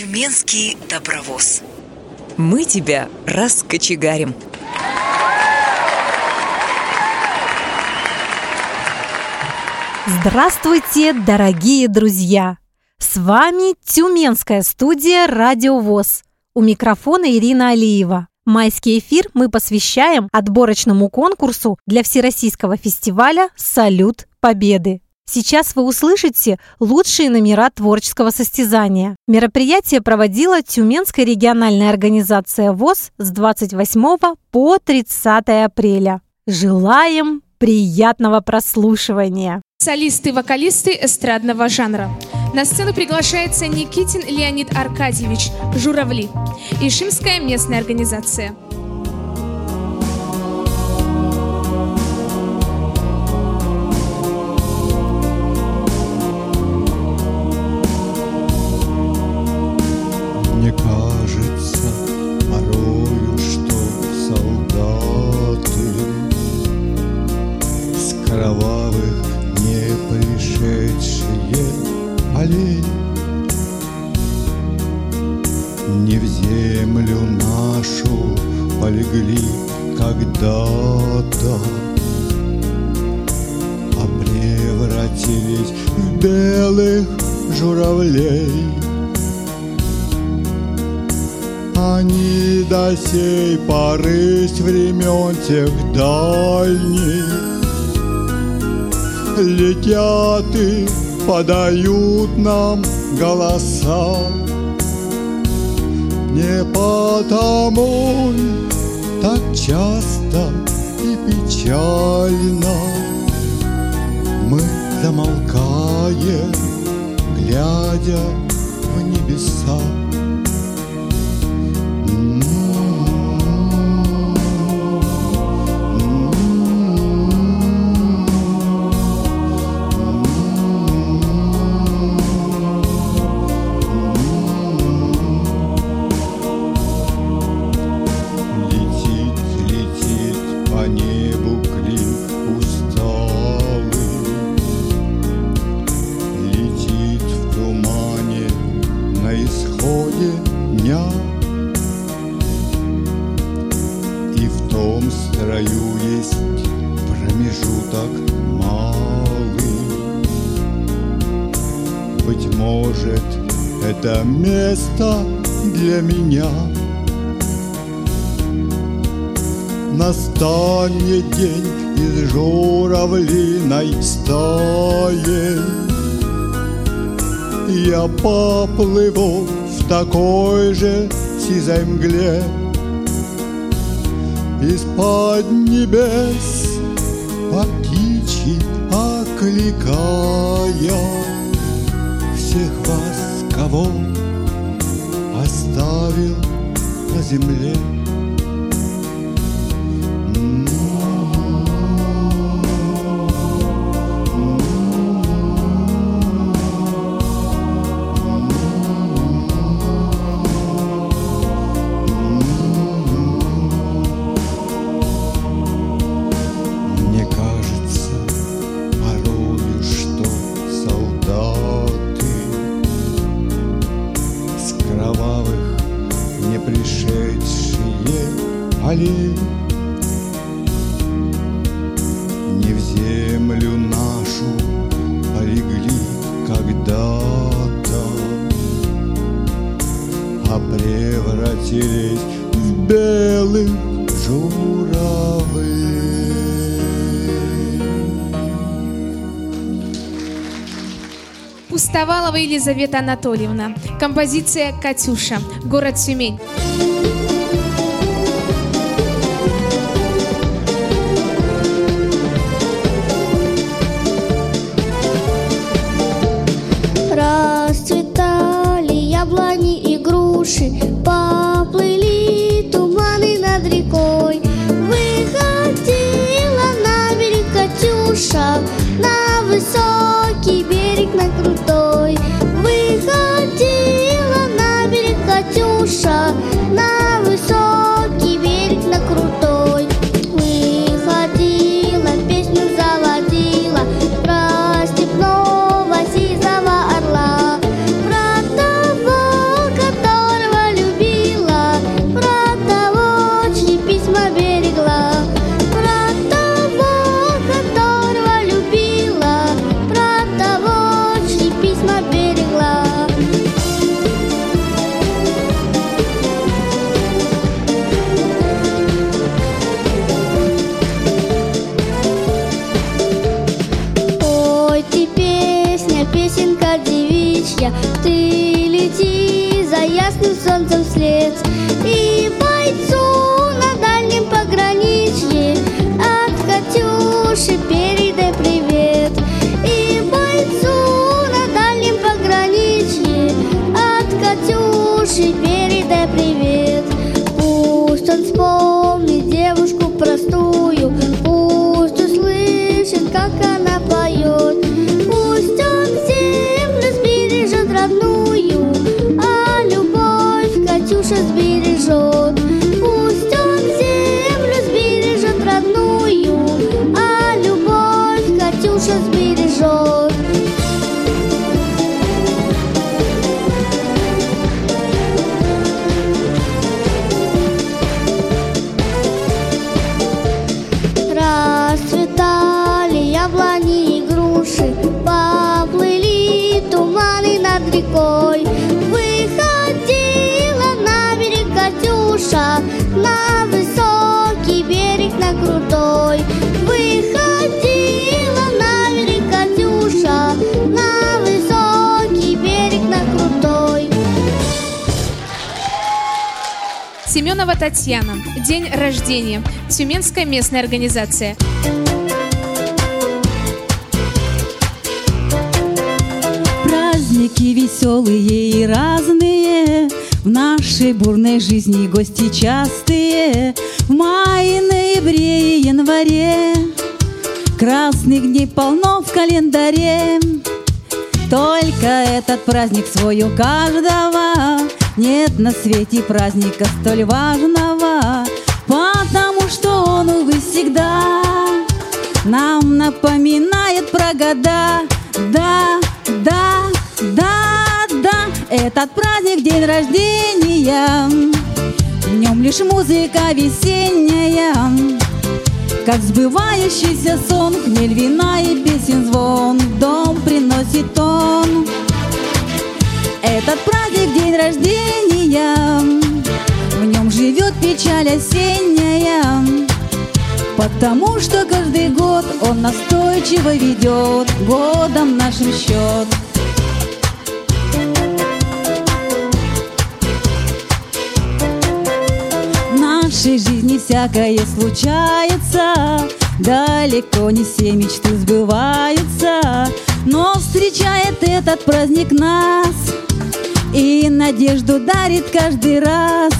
Тюменский добровоз. Мы тебя раскочегарим. Здравствуйте, дорогие друзья! С вами Тюменская студия «Радио ВОЗ». У микрофона Ирина Алиева. Майский эфир мы посвящаем отборочному конкурсу для Всероссийского фестиваля «Салют Победы». Сейчас вы услышите лучшие номера творческого состязания. Мероприятие проводила Тюменская региональная организация ВОЗ с 28 по 30 апреля. Желаем приятного прослушивания! Солисты вокалисты эстрадного жанра. На сцену приглашается Никитин Леонид Аркадьевич, «Журавли», Ишимская местная организация. Полегли когда-то. А превратились в белых журавлей. Они до сей поры с времен тех дальних Летят и подают нам голоса. Не потому так часто и печально. Мы замолкаем, глядя в небеса может, это место для меня. Настанет день из журавлиной стаи Я поплыву в такой же сизой мгле. Из-под небес по птичьи окликая Всех вас, кого оставил на земле Пустовалова Елизавета Анатольевна. Композиция «Катюша», город Тюмень. Расцветали яблони и груши, высокий берег, на крутой. Выходила на берег Катюша, на высокий Лети за ясным солнцем вслед. И бойцу Семенова Татьяна. День рождения. Тюменская местная организация. Праздники веселые и разные В нашей бурной жизни гости частые В мае, ноябре и январе Красных дней полно в календаре Только этот праздник свой у каждого Нет на свете праздника столь важного Потому что он, увы, всегда Нам напоминает про года. Да, да, да, да Этот праздник день рождения. В нем лишь музыка весенняя как сбывающийся сон, хмель вина и песен звон Дом приносит он Этот праздник день рождения. В нем живет печаль осенняя. Потому что каждый год он настойчиво ведет Годом нашим счет В нашей жизни всякое случается. Далеко не все мечты сбываются. Но встречает этот праздник нас И надежду дарит каждый раз.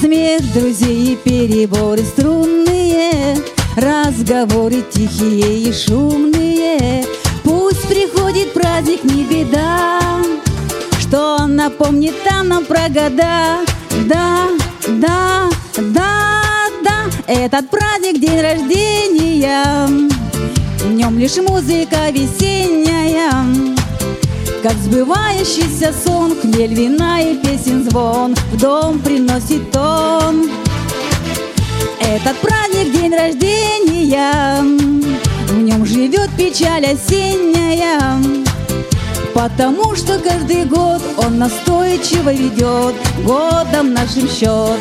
Смех друзей и переборы струнные Разговоры тихие и шумные. Пусть приходит праздник, не беда Что напомнит там нам про года. Да, да, да, да Этот праздник день рождения. В нем лишь музыка весенняя как сбывающийся сон, хмель вина и песен звон В дом приносит он Этот праздник день рождения В нем живет печаль осенняя Потому что каждый год он настойчиво ведет Годом нашим счет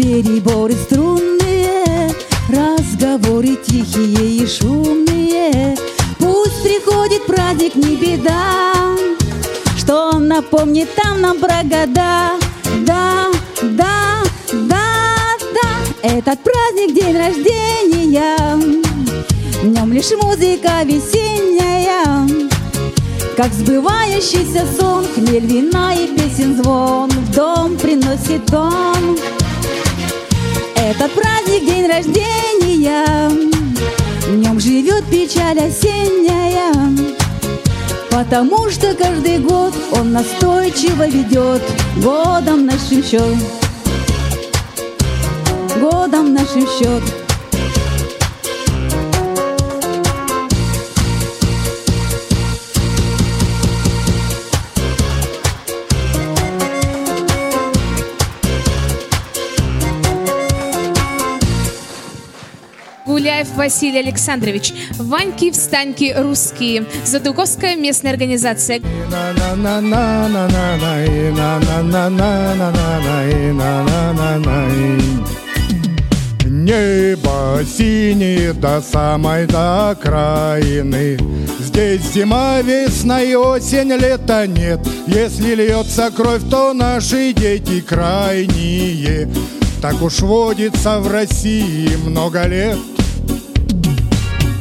переборы струнные Разговоры тихие и шумные. Пусть приходит праздник, не беда Что он напомнит там нам про года. Да, да, да, да Этот праздник день рождения. В нем лишь музыка весенняя как сбывающийся сон, хмель вина и песен звон В дом приносит он Этот праздник день рождения. В нем живет печаль осенняя. Потому что каждый год он настойчиво ведет Годом нашим счет. Годом нашим счет Василий Александрович. Ваньки, встаньки, русские. Задуговская местная организация. Небо синее до самой до окраины Здесь зима, весна и осень, лета нет Если льется кровь, то наши дети крайние Так уж водится в России много лет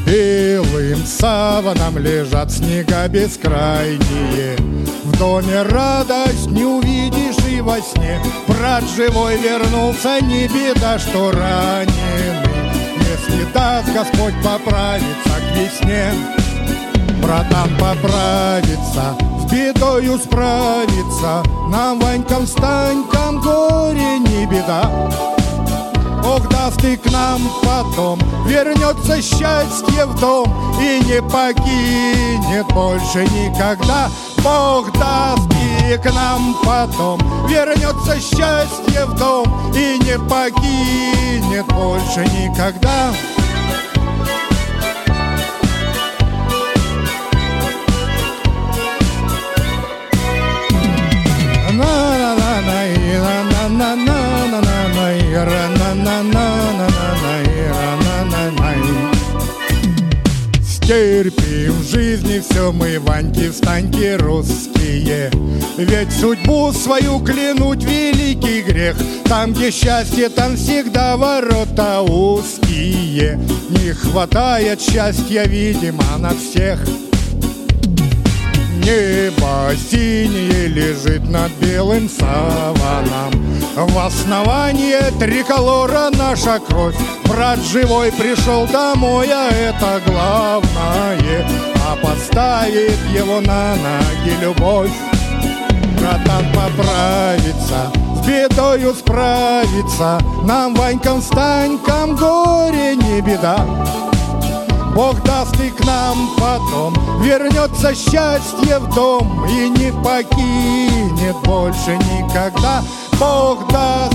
Белым саваном лежат снега бескрайние. В доме радость не увидишь и во сне. Брат живой вернулся, не беда, что раненый. Если даст Господь поправиться к весне Братан поправится, с бедою справится Нам, Ванькам, Станькам, горе не беда Бог даст и к нам потом. Вернется счастье в дом И не покинет больше никогда. Бог даст и к нам потом. Вернется счастье в дом И не покинет больше никогда Терпим в жизни все мы, Ваньки, встаньки русские. Ведь судьбу свою клянуть великий грех. Там, где счастье, там всегда ворота узкие. Не хватает счастья, видимо, на всех. Небо синее лежит над белым саваном В основании триколора наша кровь. Брат живой пришел домой, а это главное. А поставит его на ноги любовь. Братан поправится, с бедою справится. Нам, Ванькам, Станькам, горе не беда. Бог даст и к нам потом. Вернется счастье в дом И не покинет больше никогда Бог даст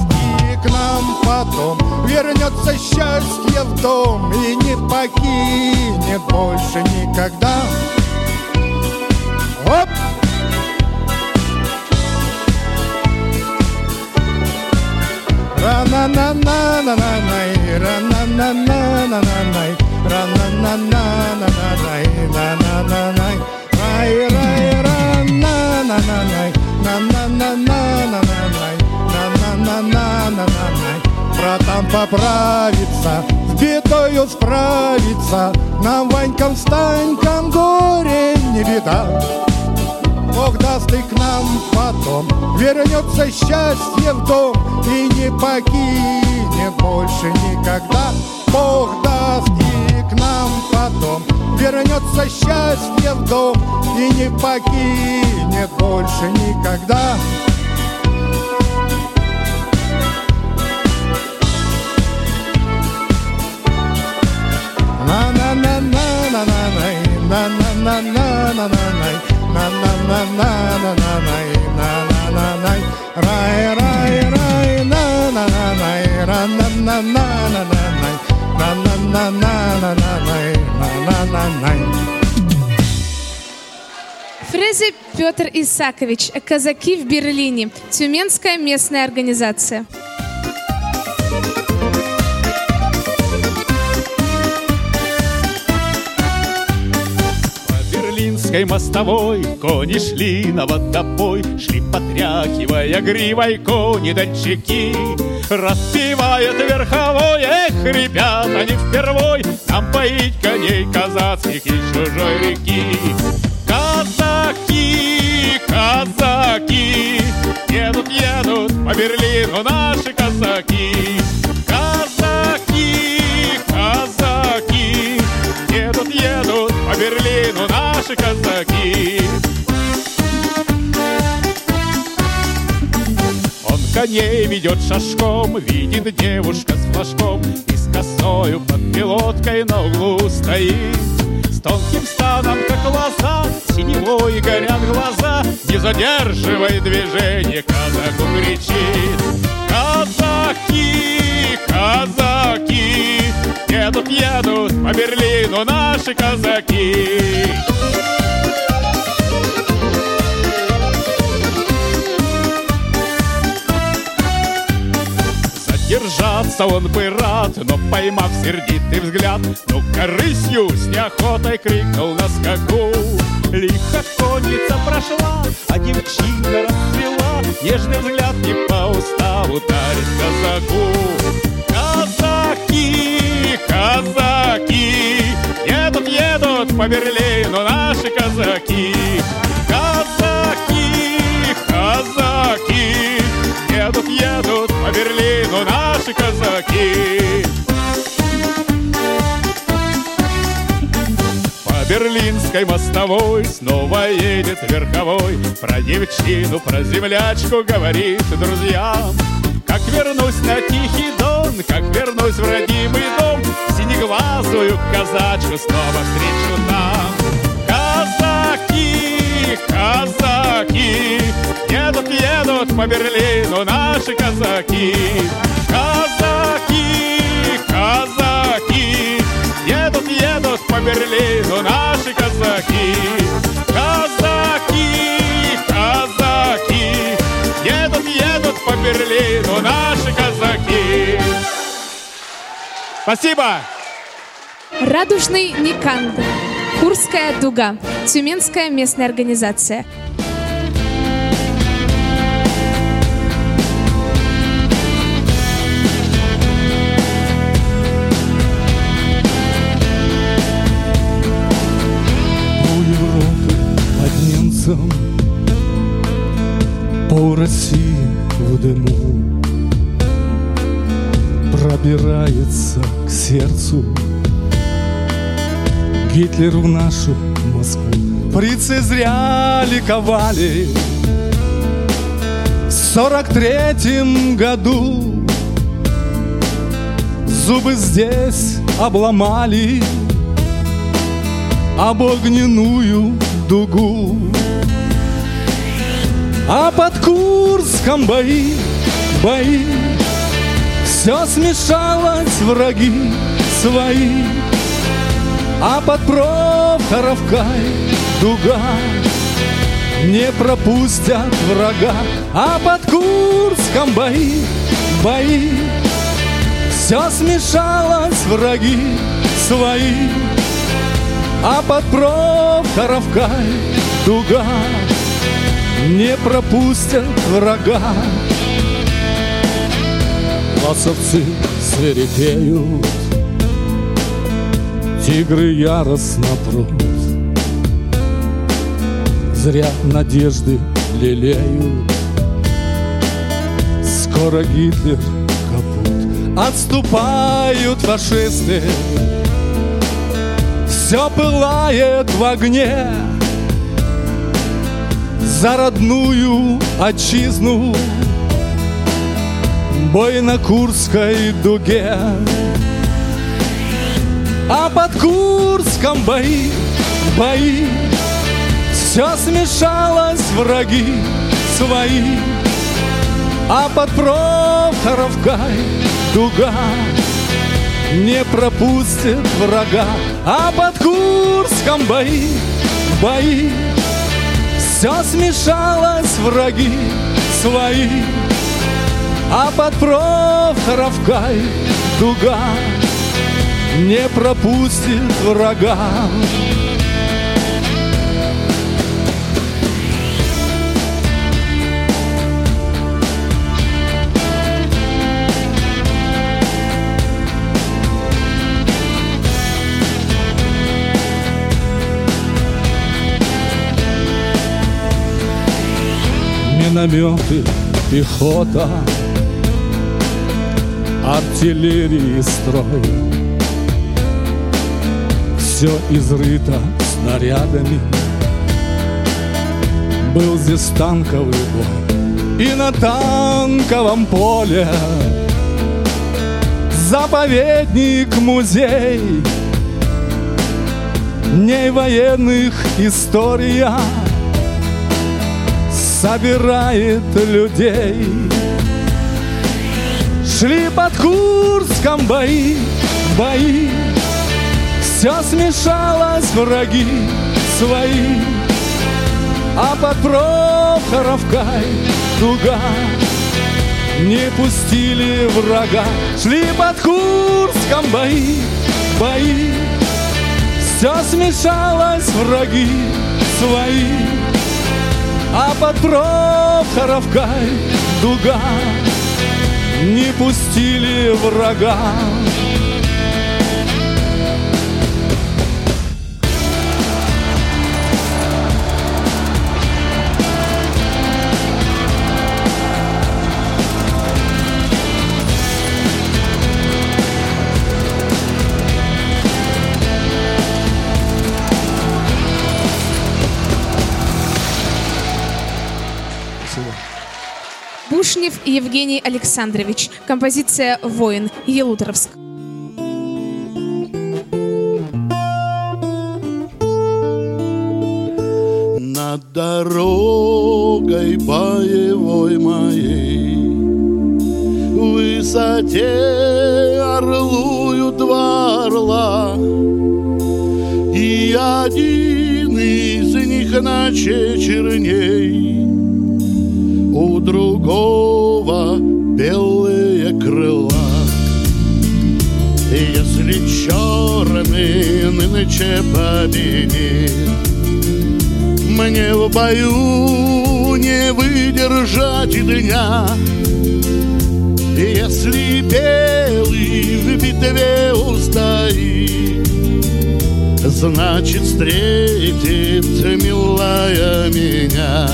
и к нам потом. Вернется счастье в дом И не покинет больше никогда. Оп! Ра-на-на-на-на-на-най, ра-на-на-на-на-на-най, ра-на-на-на-на-на-най, на-на-на-най, рай, рай, ра-на-на-на-най, на-на-на-на-на-на-най, на-на-на-на-на-на-най. Братан поправится, с бедою справится, Нам, Ванькам, Станькам, горе не беда. Бог даст и к нам потом. Вернется счастье в дом И не покинет больше никогда. Бог даст и к нам потом. Вернется счастье в дом И не покинет больше никогда Фрезе Петр Исакович. Казаки в Берлине. Тюменская местная организация. Берлинской мостовой кони шли на водопой, Шли потряхивая гривой кони-дончаки. Распевает верховой, эх, ребята, не впервой Нам поить коней казацких из чужой реки. Казаки, казаки, едут, едут по Берлину наши казаки. Казаки, казаки, едут, едут по Берлину наши казаки. Он коней ведет шашком, видит девушка с флажком И с косою под пилоткой на углу стоит. С тонким станом, лоза, синевой горят глаза, Не задерживай движение, казаку кричит. Казаки, казаки, едут, едут по Берлину наши казаки. Задержаться он бы рад, но поймав сердитый взгляд, ну корысью с неохотой крикнул на скаку. Лихо конница прошла, а девчина расцвела, Нежный взгляд не по уставу дарит казаку. Казаки, казаки, едут, едут по Берлину наши казаки. Казаки, казаки, едут, едут по Берлину наши казаки. По Берлинской мостовой снова едет верховой. Про девчину, про землячку говорит друзьям. Как вернусь на Тихий Дон, как вернусь в родимый дом Синеглазую казачку снова встречу там Казаки, казаки, едут, едут по Берлину наши казаки Казаки, казаки, едут, едут по Берлину наши казаки. Казаки, казаки, едут, едут по Берлину наши казаки. Спасибо! Радужный Никандр. Курская дуга. Тюменская местная организация. России в дыму Пробирается к сердцу Гитлер в нашу Москву Фрицы зря ликовали В сорок третьем году Зубы здесь обломали об огненную дугу. А под Курском бои, бои, все смешалось, враги свои. А под Прохоровкой дуга не пропустят врага. А под Курском бои, бои, все смешалось, враги свои. А под Прохоровкой дуга Не пропустят врага. Ласовцы свирепеют Тигры яростно прут. Зря надежды лелеют. Скоро Гитлер капут. Отступают фашисты. Все пылает в огне За родную отчизну. Бой на Курской дуге. А под Курском бои, бои. Все смешалось, враги свои. А под Прохоровкой дуга. Не пропустит врага, а под Курском бои, бои, все смешалось, враги свои, а под Прохоровкой дуга не пропустит врага. Минометы, пехота, артиллерии строй. Все изрыто снарядами, был здесь танковый бой. И на танковом поле заповедник, музей, дней военных история собирает людей. Шли под Курском бои, бои. Все смешалось, враги свои. А под Прохоровкой дуга Не пустили врага. Шли под Курском бои, бои. Все смешалось, враги свои А под Прохоровкой дуга Не пустили врага Бушнев Евгений Александрович. Композиция «Воин» Елуторовск. Над дорогой боевой моей В высоте орлуют два орла И один из них ночей черней другого белые крыла. Если черный нынче победит мне в бою не выдержать дня. Если белый в битве устоит Значит встретит милая меня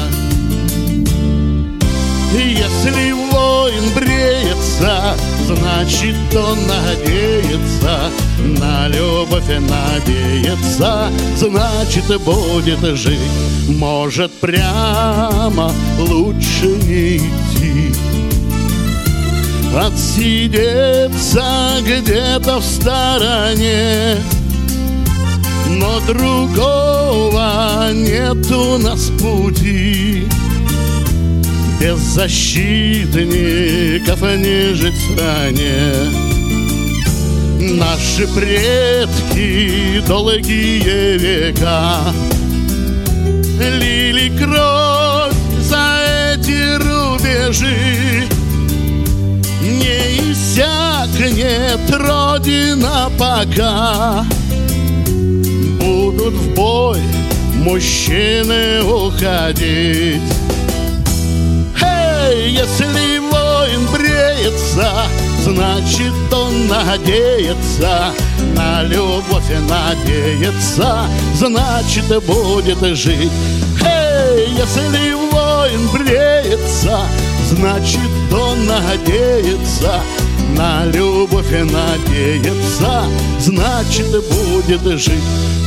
Если воин бреется Значит он надеется на любовь надеется, значит будет жить. Может прямо лучше не идти, отсидеться где-то в стороне. Но другого нет у нас пути Без защитников не жить в стране. Наши предки долгие века Лили кровь за эти рубежи. Не иссякнет Родина пока. Будут в бой мужчины уходить если воин бреется Значит, он надеется на любовь и надеется, значит, будет жить. Эй, если воин бреется, значит, он надеется на любовь и надеется, значит, будет жить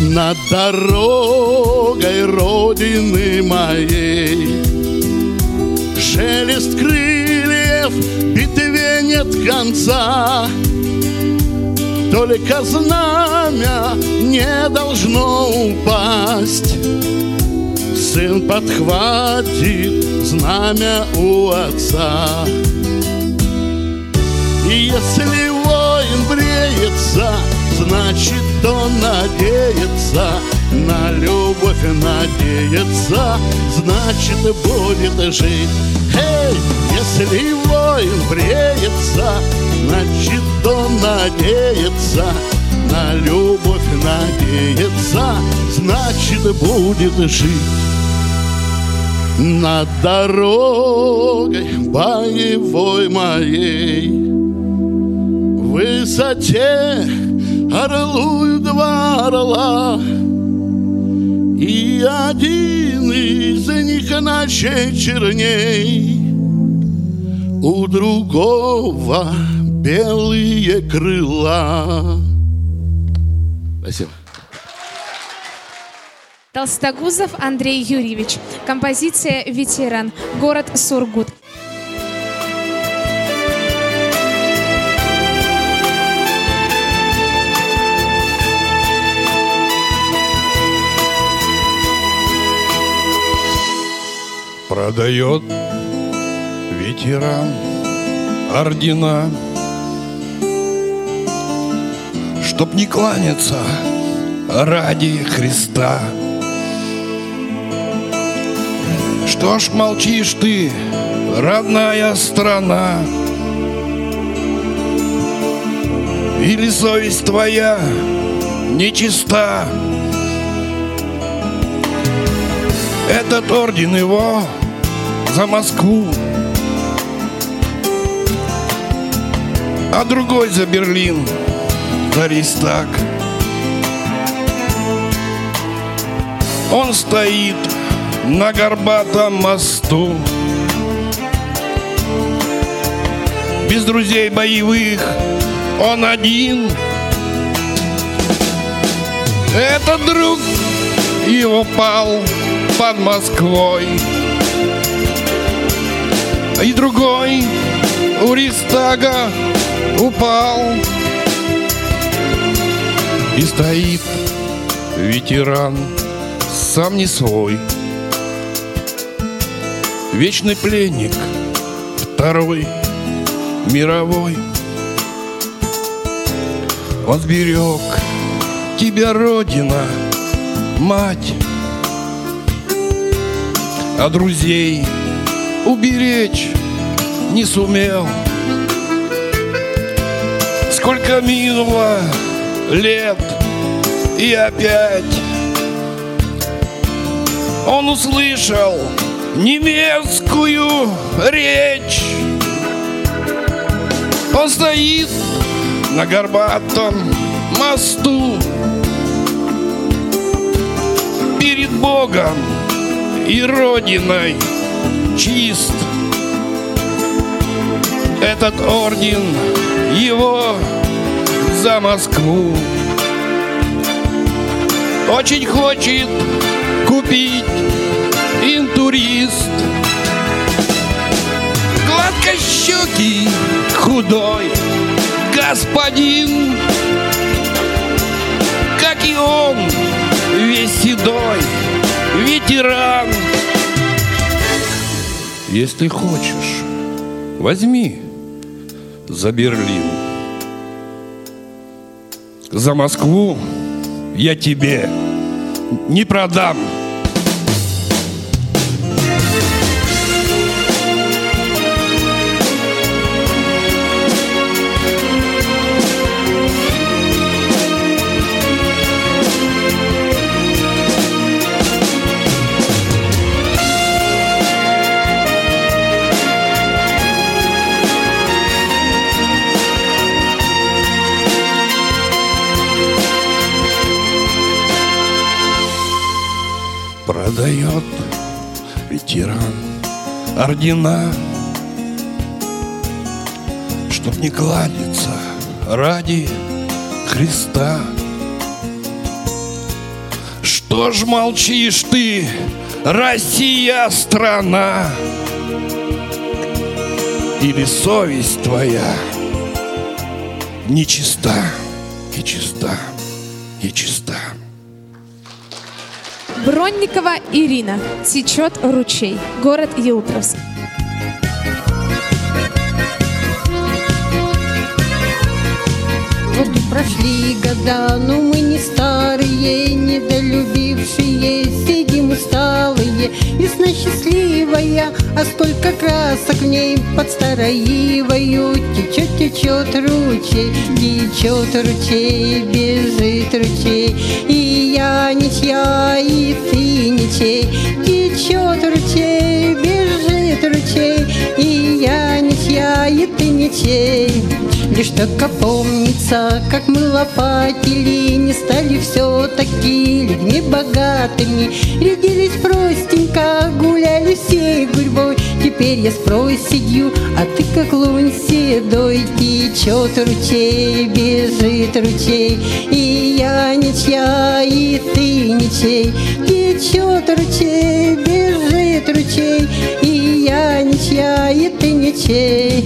над дорогой Родины моей. Шелест крыльев битве нет конца. Только знамя не должно упасть. Сын подхватит знамя у отца. И если воин бреется, значит он надеется на любовь надеется, значит будет жить. Эй, если воин бреется, значит он надеется, на любовь надеется, значит будет жить. Над дорогой боевой моей В высоте орлуют два орла И один из них ночей черней У другого белые крыла Спасибо. Толстогузов Андрей Юрьевич. Композиция «Ветеран». Город Сургут. Продает ветеран ордена чтоб не кланяться ради Христа. Что ж молчишь ты, родная страна? Или совесть твоя нечиста? Этот орден его за Москву, а другой за Берлин, за Рейстаг. Он стоит на горбатом мосту, без друзей боевых, он один. Этот друг его пал под Москвой. И другой у Ристага упал. И стоит ветеран, сам не свой. Вечный пленник, второй мировой. Он сберег тебя, Родина, мать, а друзей уберечь не сумел. Сколько минуло лет, и опять он услышал немецкую речь. Он стоит на горбатом мосту перед Богом и Родиной чист. Этот орден его за Москву. Очень хочет купить интурист. Гладкощекий, худой господин. Как и он, весь седой Если хочешь, возьми за Берлин За Москву я тебе не продам Продает ветеран ордена Чтоб не кладется ради Христа. Что ж молчишь ты, Россия страна? Или совесть твоя нечиста, нечиста, нечиста Бронникова Ирина. Течет ручей. Город Елтровск. Вот прошли года, но мы не старые, недолюбившие, сидим усталые. Весна счастливая, а столько красок в ней под староивою. Течет, течет ручей, течет ручей, бежит ручей. И я ничья, и ты ничей. Течет ручей, бежит ручей, и я ничья, и ты ничей. Лишь только помнится, как мы лопатили, Не стали все-таки людьми богатыми, Рядились простенько, гуляли всей гурьбой. Теперь я с проседью, а ты как лунь седой, Течет ручей, бежит ручей, И я ничья, и ты ничей. Течет ручей, бежит ручей, И я ничья, и ты ничей.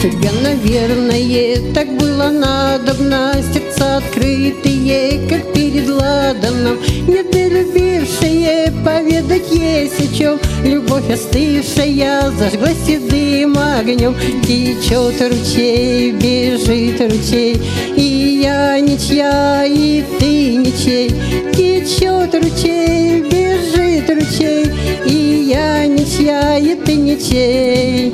Судьбе, наверное, так было надобно. Сердца открытые, как перед ладаном. Недолюбившие поведать есть о чем Любовь остывшая зажглась седым огнем Течет ручей, бежит ручей. И я ничья, и ты ничей. Течет ручей, бежит ручей И я ничья, и ты ничей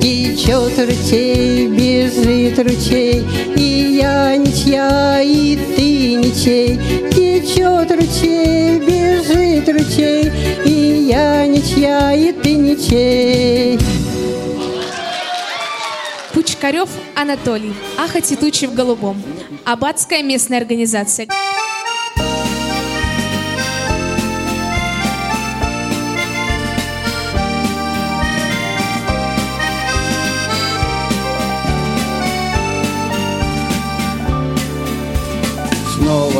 Течет ручей, бежит ручей И я ничья, и ты ничей Течет ручей, бежит ручей И я ничья, и ты ничей Пучкарев Анатолий. Аха в голубом. Аббатская местная организация.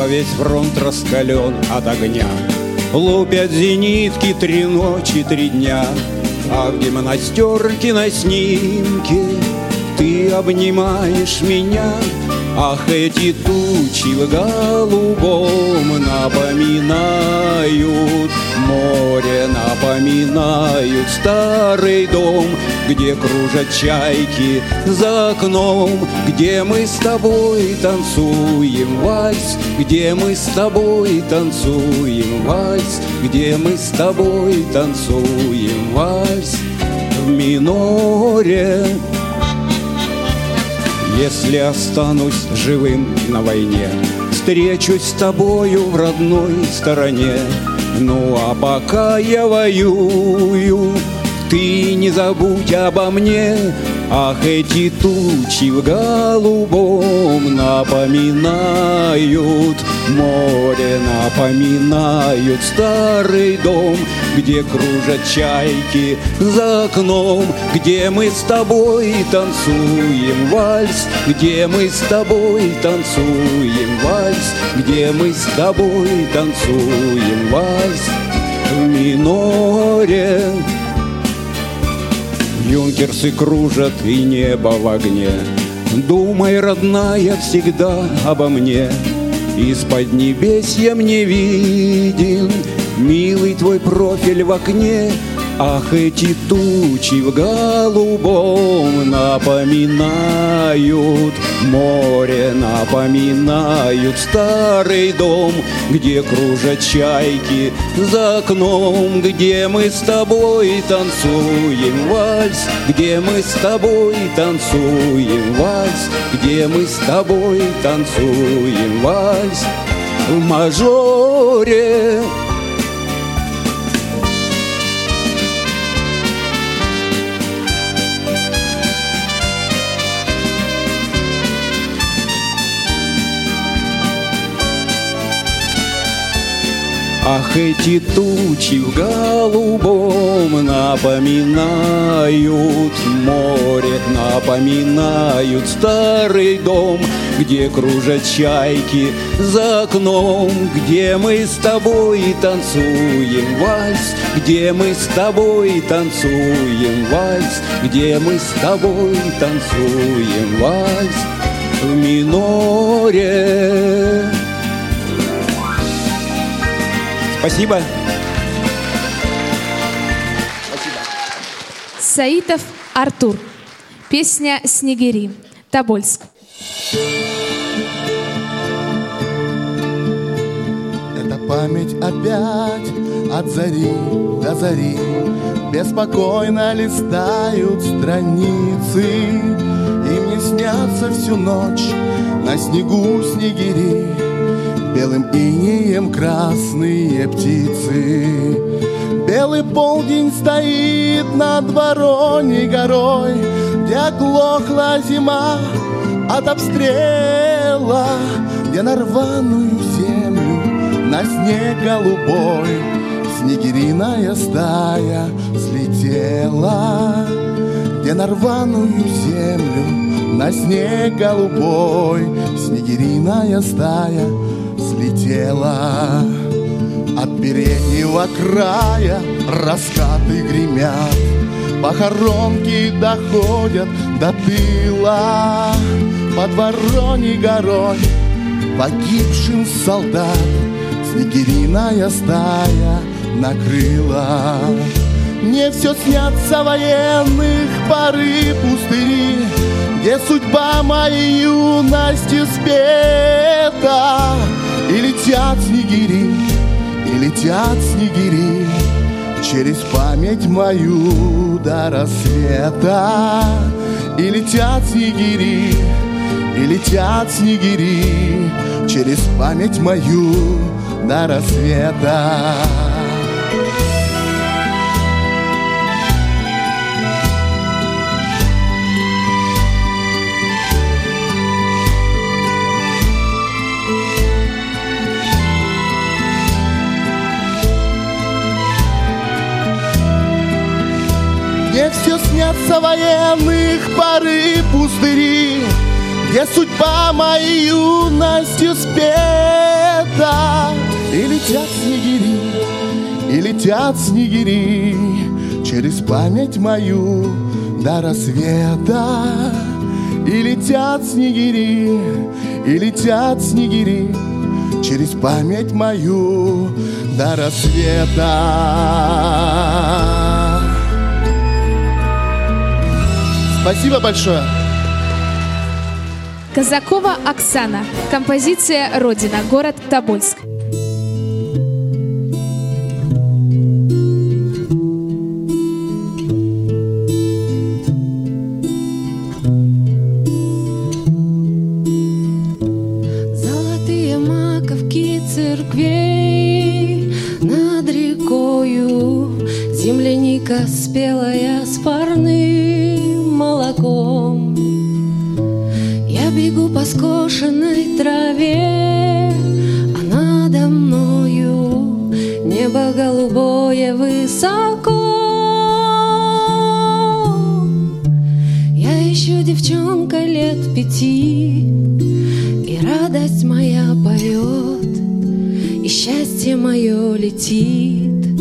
Весь фронт раскален от огня. Лупят зенитки три ночи, три дня. А в гимнастерке на снимке? Ты обнимаешь меня. Ах, эти тучи в голубом Напоминают море, напоминают старый дом Где кружат чайки за окном Где мы с тобой танцуем вальс Где мы с тобой танцуем вальс Где мы с тобой танцуем вальс В миноре если останусь живым на войне, Встречусь с тобою в родной стороне. Ну а пока я воюю, ты не забудь обо мне, Ах, эти тучи в голубом напоминают Море напоминают старый дом Где кружат чайки за окном Где мы с тобой танцуем вальс Где мы с тобой танцуем вальс Где мы с тобой танцуем вальс. В миноре Юнкерсы кружат и небо в огне. Думай, родная, всегда обо мне. Из-под небесья мне виден Милый твой профиль в окне. Ах, эти тучи в голубом напоминают Море напоминают старый дом Где кружат чайки за окном Где мы с тобой танцуем вальс Где мы с тобой танцуем вальс Где мы с тобой танцуем вальс. В мажоре Ах, эти тучи в голубом напоминают море, напоминают старый дом, где кружат чайки за окном, где мы с тобой танцуем вальс, где мы с тобой танцуем вальс, где мы с тобой танцуем вальс в миноре. Спасибо. Саитов Артур. Песня «Снегири». Тобольск. Это память опять от зари до зари Беспокойно листают страницы И мне снятся всю ночь на снегу снегири Белым инеем красные птицы. Белый полдень стоит над Вороней горой Где оглохла зима от обстрела Где на рваную землю на снег голубой Снегириная стая слетела Где на рваную землю на снег голубой Снегириная стая слетела От переднего края раскаты гремят Похоронки доходят до тыла. Под Вороней горой Погибшим солдат снегириная стая накрыла. Мне все снятся военных поры пустыри Где судьба моей юности спета И летят снегири, и летят снегири Через память мою до рассвета. И летят снегири, и летят снегири Через память мою до рассвета снятся военных поры пустыри, Где судьба моей юностью спета. И летят снегири, и летят снегири Через память мою до рассвета. И летят снегири, и летят снегири Через память мою до рассвета. Спасибо большое. Казакова Оксана. Композиция «Родина. Город Тобольск». Голубое высоко. Я ищу девчонка лет пяти И радость моя поет И счастье мое летит.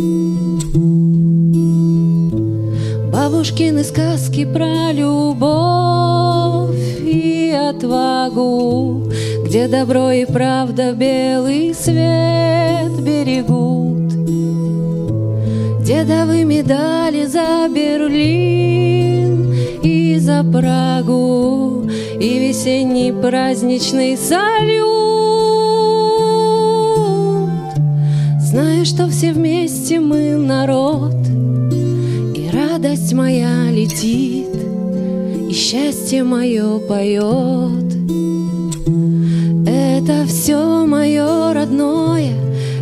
Бабушкины сказки про любовь и отвагу, Где добро и правда белый свет берегут. Дедовы медали за Берлин и за Прагу, И весенний праздничный салют. Зная, что все вместе мы народ, радость моя летит, и счастье мое поет. Это все мое родное,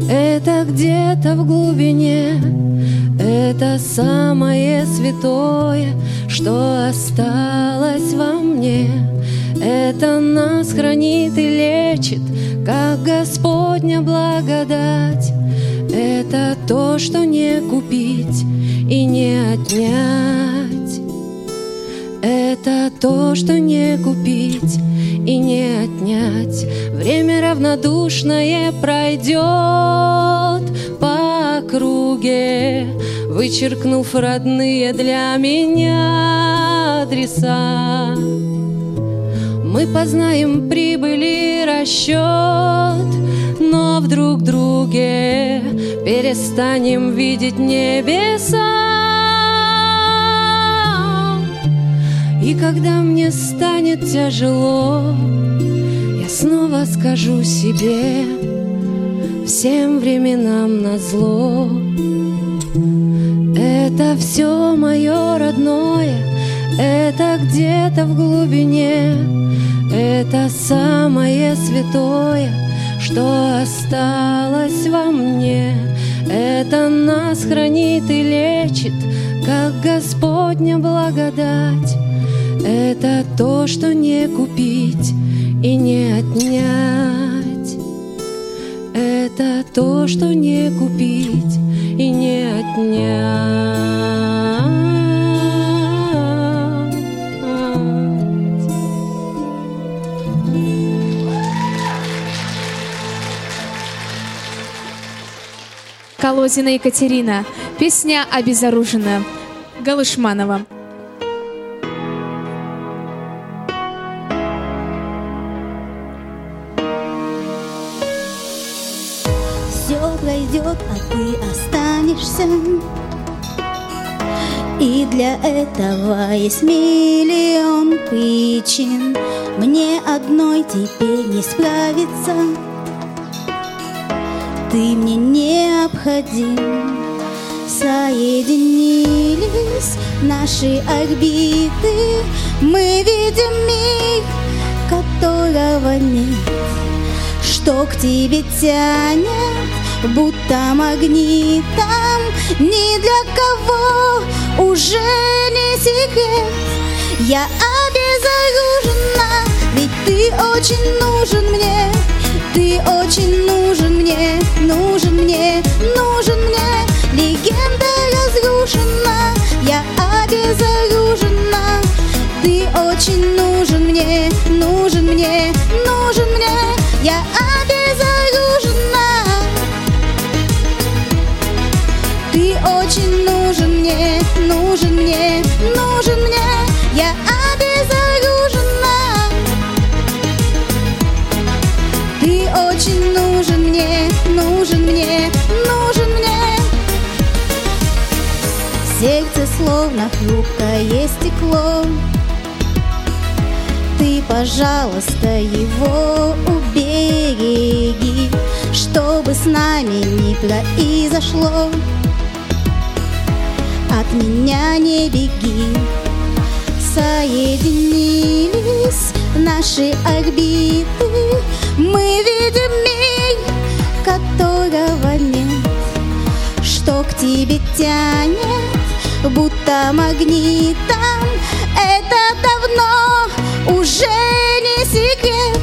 это где-то в глубине, это самое святое, что осталось во мне. Это нас хранит и лечит, как Господня благодать. Это то, что не купить и не отнять. Это то, что не купить и не отнять. Время равнодушное пройдет округе, Вычеркнув родные для меня адреса. Мы познаем прибыль и расчет, но в друг друге перестанем видеть небеса. И когда мне станет тяжело, я снова скажу себе всем временам на зло. Это все мое родное, это где-то в глубине, это самое святое, что осталось во мне. Это нас хранит и лечит, как Господня благодать. Это то, что не купить и не отнять. Это то, что не купить и не отнять. Колозина Екатерина. Песня «Обезоружена». Галышманова. Пройдет, а ты останешься. И для этого есть миллион причин. Мне одной теперь не справиться. Ты мне необходим. Соединились наши орбиты. Мы видим мир, которого нет. Что к тебе тянет, будто магнитом. Ни для кого уже не секрет. Я обезоружена, ведь ты очень нужен мне. Ты очень нужен мне, нужен мне, нужен мне. Легенда разрушена, я обезоружена. Ты очень нужен мне, нужен мне, нужен нужен мне, нужен мне. Сердце словно хрупкое стекло. Ты, пожалуйста, его убереги Чтобы с нами не произошло. От меня не беги Соединились наши орбиты. Мы видим мир, которого нет. Что к тебе тянет будто магнитом. Это давно уже не секрет.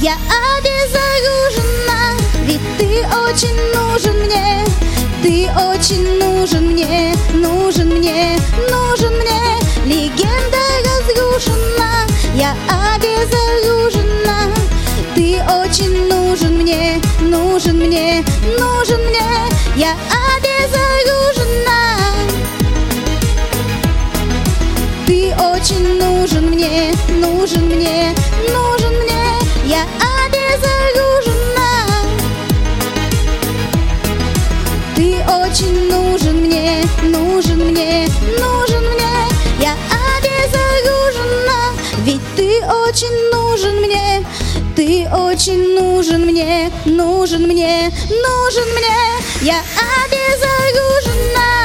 Я обезоружена, ведь ты очень нужен мне. Ты очень нужен мне, нужен мне, нужен мне. Легенда разрушена, я обезоружена Ты очень нужен мне, нужен мне, нужен мне. Я обезоружена. Ты очень нужен мне, нужен мне, нужен мне. Я обезоружена. Ты очень нужен мне, нужен мне, нужен мне. Я обезоружена. Ведь ты очень нужен мне Ты очень нужен мне, нужен мне, нужен мне. Я обезоружена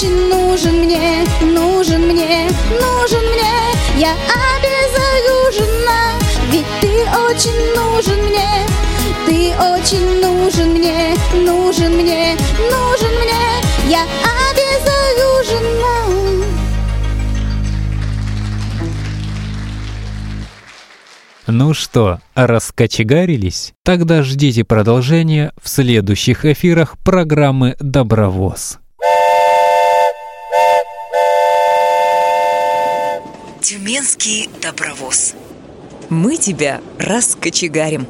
очень нужен мне Нужен мне, нужен мне Я обезоружена Ведь ты очень нужен мне Ты очень нужен мне Нужен мне, нужен мне Я обезоружена Ну что, раскочегарились? Тогда ждите продолжения в следующих эфирах программы «Добровоз». Тюменский добровоз. Мы тебя раскочегарим.